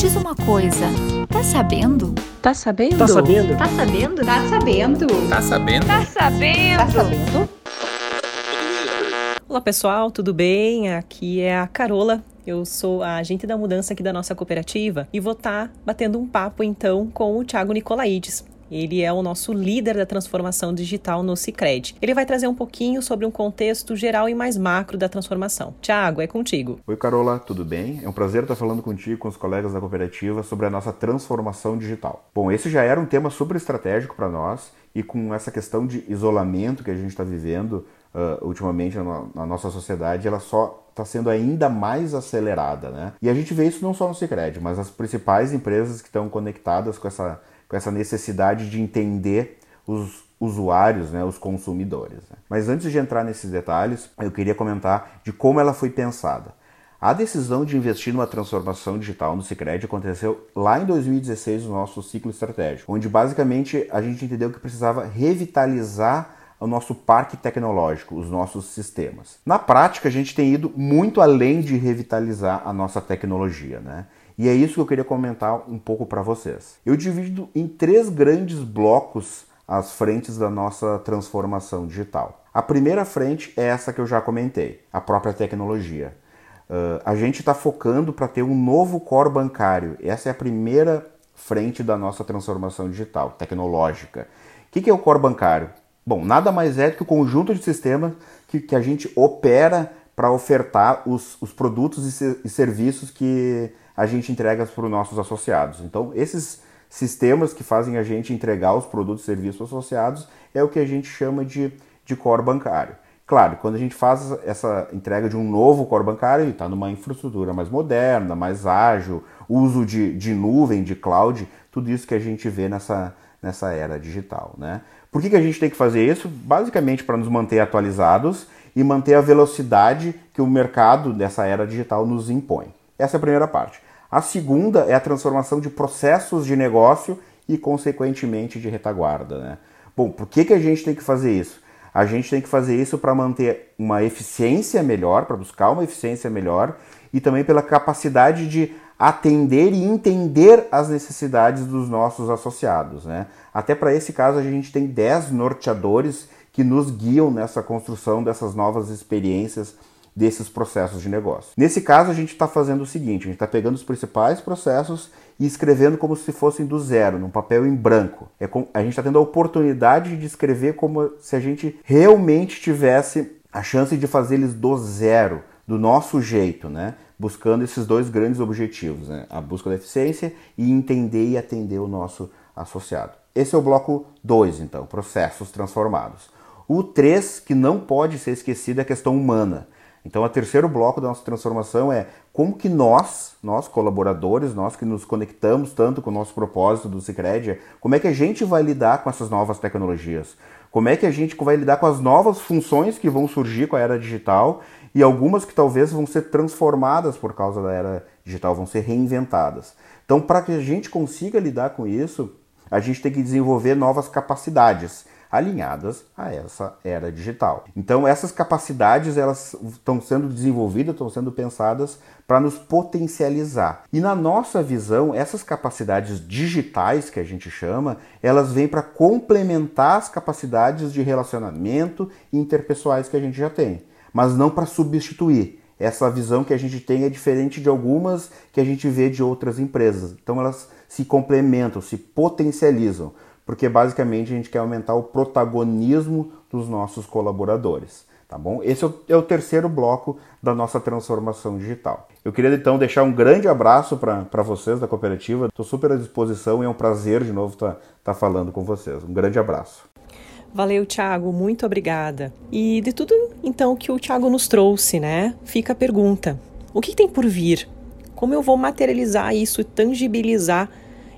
diz uma coisa, tá sabendo? Tá sabendo? Tá sabendo? Tá sabendo? Tá sabendo? Tá sabendo? Tá sabendo? Tá sabendo? Olá pessoal, tudo bem? Aqui é a Carola. Eu sou a agente da mudança aqui da nossa cooperativa e vou estar tá batendo um papo então com o Thiago Nicolaides. Ele é o nosso líder da transformação digital no Cicred. Ele vai trazer um pouquinho sobre um contexto geral e mais macro da transformação. Tiago, é contigo. Oi, Carola, tudo bem? É um prazer estar falando contigo com os colegas da cooperativa sobre a nossa transformação digital. Bom, esse já era um tema super estratégico para nós e com essa questão de isolamento que a gente está vivendo uh, ultimamente na, na nossa sociedade, ela só está sendo ainda mais acelerada, né? E a gente vê isso não só no Cicred, mas as principais empresas que estão conectadas com essa com essa necessidade de entender os usuários, né, os consumidores. Né? Mas antes de entrar nesses detalhes, eu queria comentar de como ela foi pensada. A decisão de investir numa transformação digital no Sicredi aconteceu lá em 2016 no nosso ciclo estratégico, onde basicamente a gente entendeu que precisava revitalizar o nosso parque tecnológico, os nossos sistemas. Na prática, a gente tem ido muito além de revitalizar a nossa tecnologia, né? E é isso que eu queria comentar um pouco para vocês. Eu divido em três grandes blocos as frentes da nossa transformação digital. A primeira frente é essa que eu já comentei, a própria tecnologia. Uh, a gente está focando para ter um novo core bancário. Essa é a primeira frente da nossa transformação digital, tecnológica. O que, que é o core bancário? Bom, nada mais é do que o conjunto de sistemas que, que a gente opera para ofertar os, os produtos e, e serviços que a gente entrega para os nossos associados. Então, esses sistemas que fazem a gente entregar os produtos e serviços associados é o que a gente chama de, de core bancário. Claro, quando a gente faz essa entrega de um novo core bancário, ele está numa infraestrutura mais moderna, mais ágil, uso de, de nuvem, de cloud, tudo isso que a gente vê nessa, nessa era digital. Né? Por que, que a gente tem que fazer isso? Basicamente para nos manter atualizados e manter a velocidade que o mercado dessa era digital nos impõe. Essa é a primeira parte. A segunda é a transformação de processos de negócio e, consequentemente, de retaguarda. Né? Bom, por que, que a gente tem que fazer isso? A gente tem que fazer isso para manter uma eficiência melhor, para buscar uma eficiência melhor e também pela capacidade de atender e entender as necessidades dos nossos associados. Né? Até para esse caso, a gente tem 10 norteadores que nos guiam nessa construção dessas novas experiências desses processos de negócio. Nesse caso, a gente está fazendo o seguinte: a gente está pegando os principais processos e escrevendo como se fossem do zero, num papel em branco. É com, a gente está tendo a oportunidade de escrever como se a gente realmente tivesse a chance de fazer eles do zero, do nosso jeito, né? Buscando esses dois grandes objetivos, né? a busca da eficiência e entender e atender o nosso associado. Esse é o bloco 2, então, processos transformados. O 3, que não pode ser esquecido, é a questão humana. Então, o terceiro bloco da nossa transformação é como que nós, nós colaboradores, nós que nos conectamos tanto com o nosso propósito do Cicred, como é que a gente vai lidar com essas novas tecnologias? Como é que a gente vai lidar com as novas funções que vão surgir com a era digital e algumas que talvez vão ser transformadas por causa da era digital, vão ser reinventadas. Então, para que a gente consiga lidar com isso, a gente tem que desenvolver novas capacidades alinhadas a essa era digital. Então essas capacidades elas estão sendo desenvolvidas, estão sendo pensadas para nos potencializar. E na nossa visão, essas capacidades digitais que a gente chama, elas vêm para complementar as capacidades de relacionamento interpessoais que a gente já tem, mas não para substituir. Essa visão que a gente tem é diferente de algumas que a gente vê de outras empresas. Então elas se complementam, se potencializam porque basicamente a gente quer aumentar o protagonismo dos nossos colaboradores. Tá bom? Esse é o terceiro bloco da nossa transformação digital. Eu queria então deixar um grande abraço para vocês da cooperativa. Estou super à disposição e é um prazer de novo estar tá, tá falando com vocês. Um grande abraço. Valeu, Thiago, muito obrigada. E de tudo então que o Thiago nos trouxe, né? Fica a pergunta: o que tem por vir? Como eu vou materializar isso, tangibilizar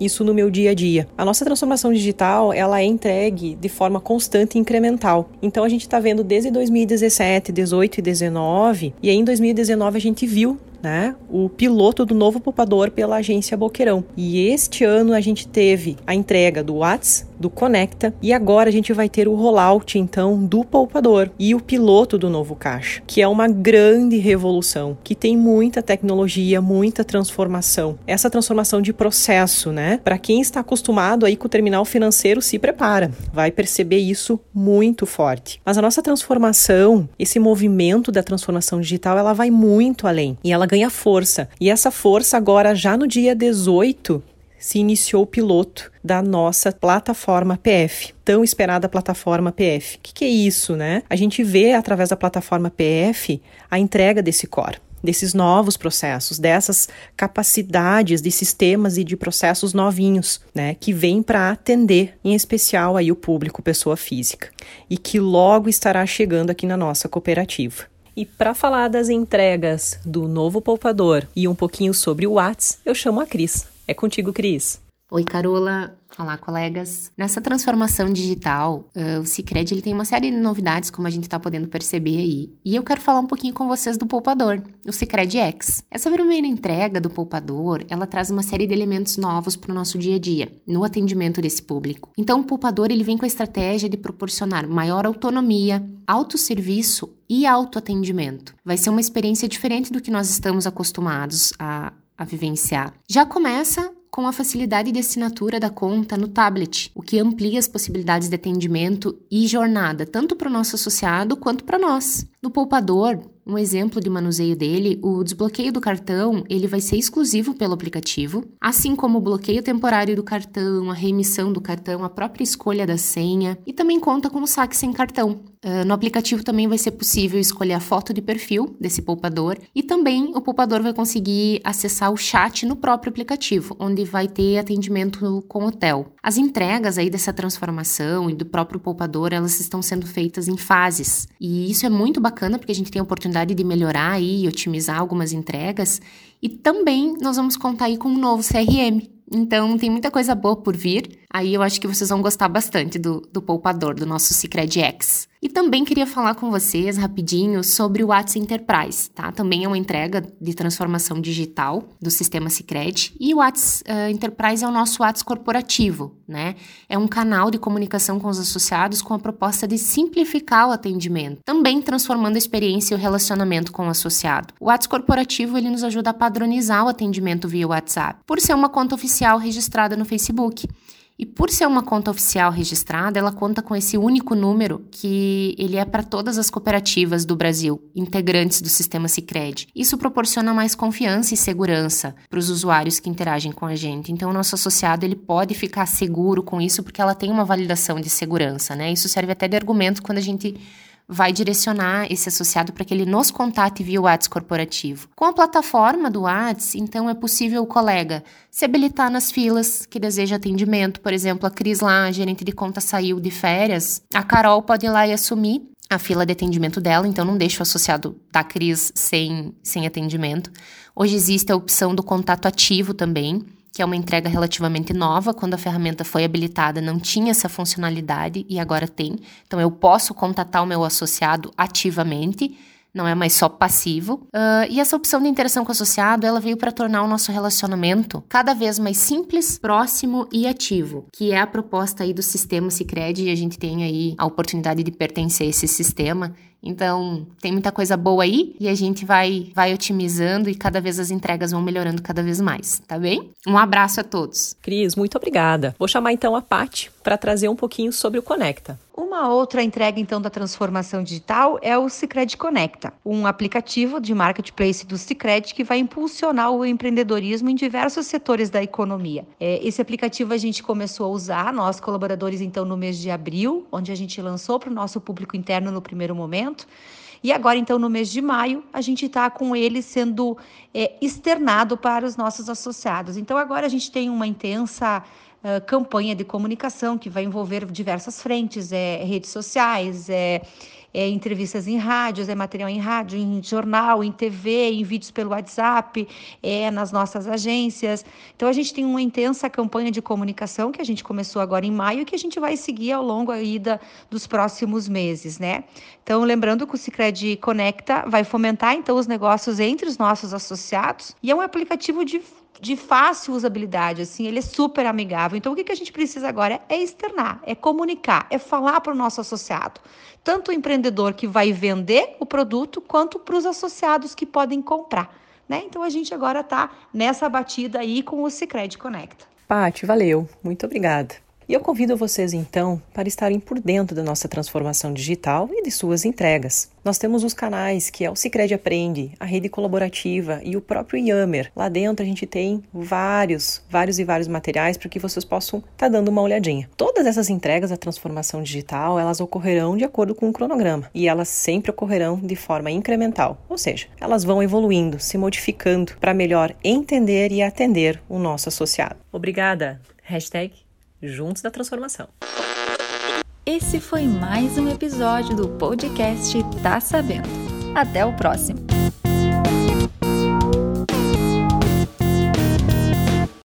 isso no meu dia a dia. A nossa transformação digital, ela é entregue de forma constante e incremental. Então a gente está vendo desde 2017, 18 e 19, e aí em 2019 a gente viu né, o piloto do novo poupador pela agência Boqueirão. E este ano a gente teve a entrega do Whats, do Conecta e agora a gente vai ter o rollout então do poupador e o piloto do novo caixa, que é uma grande revolução, que tem muita tecnologia, muita transformação. Essa transformação de processo, né? Para quem está acostumado aí com o terminal financeiro, se prepara, vai perceber isso muito forte. Mas a nossa transformação, esse movimento da transformação digital, ela vai muito além e ela ganha força. E essa força agora já no dia 18 se iniciou o piloto da nossa plataforma PF, tão esperada plataforma PF. O que, que, é isso, né? A gente vê através da plataforma PF a entrega desse core desses novos processos, dessas capacidades de sistemas e de processos novinhos, né, que vêm para atender, em especial aí o público pessoa física, e que logo estará chegando aqui na nossa cooperativa. E para falar das entregas do novo poupador e um pouquinho sobre o Whats, eu chamo a Cris. É contigo, Cris. Oi, Carola. Olá, colegas. Nessa transformação digital, uh, o Cicred ele tem uma série de novidades, como a gente está podendo perceber aí. E eu quero falar um pouquinho com vocês do Poupador, o Cicred X. Essa primeira entrega do Poupador, ela traz uma série de elementos novos para o nosso dia a dia, no atendimento desse público. Então, o Poupador ele vem com a estratégia de proporcionar maior autonomia, autosserviço e autoatendimento. Vai ser uma experiência diferente do que nós estamos acostumados a, a vivenciar. Já começa com a facilidade de assinatura da conta no tablet, o que amplia as possibilidades de atendimento e jornada, tanto para o nosso associado quanto para nós. No poupador, um exemplo de manuseio dele, o desbloqueio do cartão, ele vai ser exclusivo pelo aplicativo, assim como o bloqueio temporário do cartão, a remissão do cartão, a própria escolha da senha e também conta com o saque sem cartão. Uh, no aplicativo também vai ser possível escolher a foto de perfil desse poupador e também o poupador vai conseguir acessar o chat no próprio aplicativo, onde vai ter atendimento com hotel. As entregas aí dessa transformação e do próprio poupador, elas estão sendo feitas em fases. E isso é muito bacana porque a gente tem a oportunidade de melhorar e otimizar algumas entregas. E também nós vamos contar aí com um novo CRM. Então tem muita coisa boa por vir. Aí eu acho que vocês vão gostar bastante do, do poupador, do nosso Secret X. E também queria falar com vocês rapidinho sobre o WhatsApp Enterprise, tá? Também é uma entrega de transformação digital do sistema Secret. E o WhatsApp uh, Enterprise é o nosso WhatsApp corporativo, né? É um canal de comunicação com os associados com a proposta de simplificar o atendimento, também transformando a experiência e o relacionamento com o associado. O WhatsApp corporativo ele nos ajuda a padronizar o atendimento via WhatsApp, por ser uma conta oficial registrada no Facebook. E por ser uma conta oficial registrada, ela conta com esse único número que ele é para todas as cooperativas do Brasil, integrantes do sistema Sicredi. Isso proporciona mais confiança e segurança para os usuários que interagem com a gente. Então, o nosso associado ele pode ficar seguro com isso porque ela tem uma validação de segurança, né? Isso serve até de argumento quando a gente vai direcionar esse associado para que ele nos contate via o WhatsApp corporativo. Com a plataforma do WhatsApp, então é possível o colega se habilitar nas filas que deseja atendimento. Por exemplo, a Cris lá, a gerente de conta, saiu de férias, a Carol pode ir lá e assumir a fila de atendimento dela, então não deixa o associado da Cris sem, sem atendimento. Hoje existe a opção do contato ativo também, que é uma entrega relativamente nova. Quando a ferramenta foi habilitada, não tinha essa funcionalidade e agora tem. Então, eu posso contatar o meu associado ativamente não é mais só passivo. Uh, e essa opção de interação com o associado, ela veio para tornar o nosso relacionamento cada vez mais simples, próximo e ativo, que é a proposta aí do sistema Sicredi e a gente tem aí a oportunidade de pertencer a esse sistema então, tem muita coisa boa aí e a gente vai vai otimizando e cada vez as entregas vão melhorando cada vez mais, tá bem? Um abraço a todos. Cris, muito obrigada. Vou chamar então a Pati para trazer um pouquinho sobre o Conecta. Uma outra entrega então da transformação digital é o Sicredi Conecta, um aplicativo de marketplace do Sicredi que vai impulsionar o empreendedorismo em diversos setores da economia. É, esse aplicativo a gente começou a usar, nós colaboradores então no mês de abril, onde a gente lançou para o nosso público interno no primeiro momento. E agora, então, no mês de maio, a gente está com ele sendo é, externado para os nossos associados. Então, agora a gente tem uma intensa campanha de comunicação que vai envolver diversas frentes, é, redes sociais, é, é entrevistas em rádios, é material em rádio, em jornal, em TV, em vídeos pelo WhatsApp, é nas nossas agências. Então a gente tem uma intensa campanha de comunicação que a gente começou agora em maio e que a gente vai seguir ao longo aí da, dos próximos meses, né? Então lembrando que o Sicredi Conecta vai fomentar então os negócios entre os nossos associados e é um aplicativo de de fácil usabilidade, assim, ele é super amigável. Então, o que, a gente precisa agora é externar, é comunicar, é falar para o nosso associado. Tanto o empreendedor que vai vender o produto, quanto para os associados que podem comprar. Né? Então, a gente agora está nessa batida aí com o Cicred Conecta. Pati, valeu. Muito obrigada. E eu convido vocês então para estarem por dentro da nossa transformação digital e de suas entregas. Nós temos os canais que é o Sicredi Aprende, a rede colaborativa e o próprio Yammer. Lá dentro a gente tem vários, vários e vários materiais para que vocês possam estar tá dando uma olhadinha. Todas essas entregas da transformação digital, elas ocorrerão de acordo com o cronograma e elas sempre ocorrerão de forma incremental, ou seja, elas vão evoluindo, se modificando para melhor entender e atender o nosso associado. Obrigada. Hashtag juntos da transformação. Esse foi mais um episódio do podcast Tá Sabendo. Até o próximo!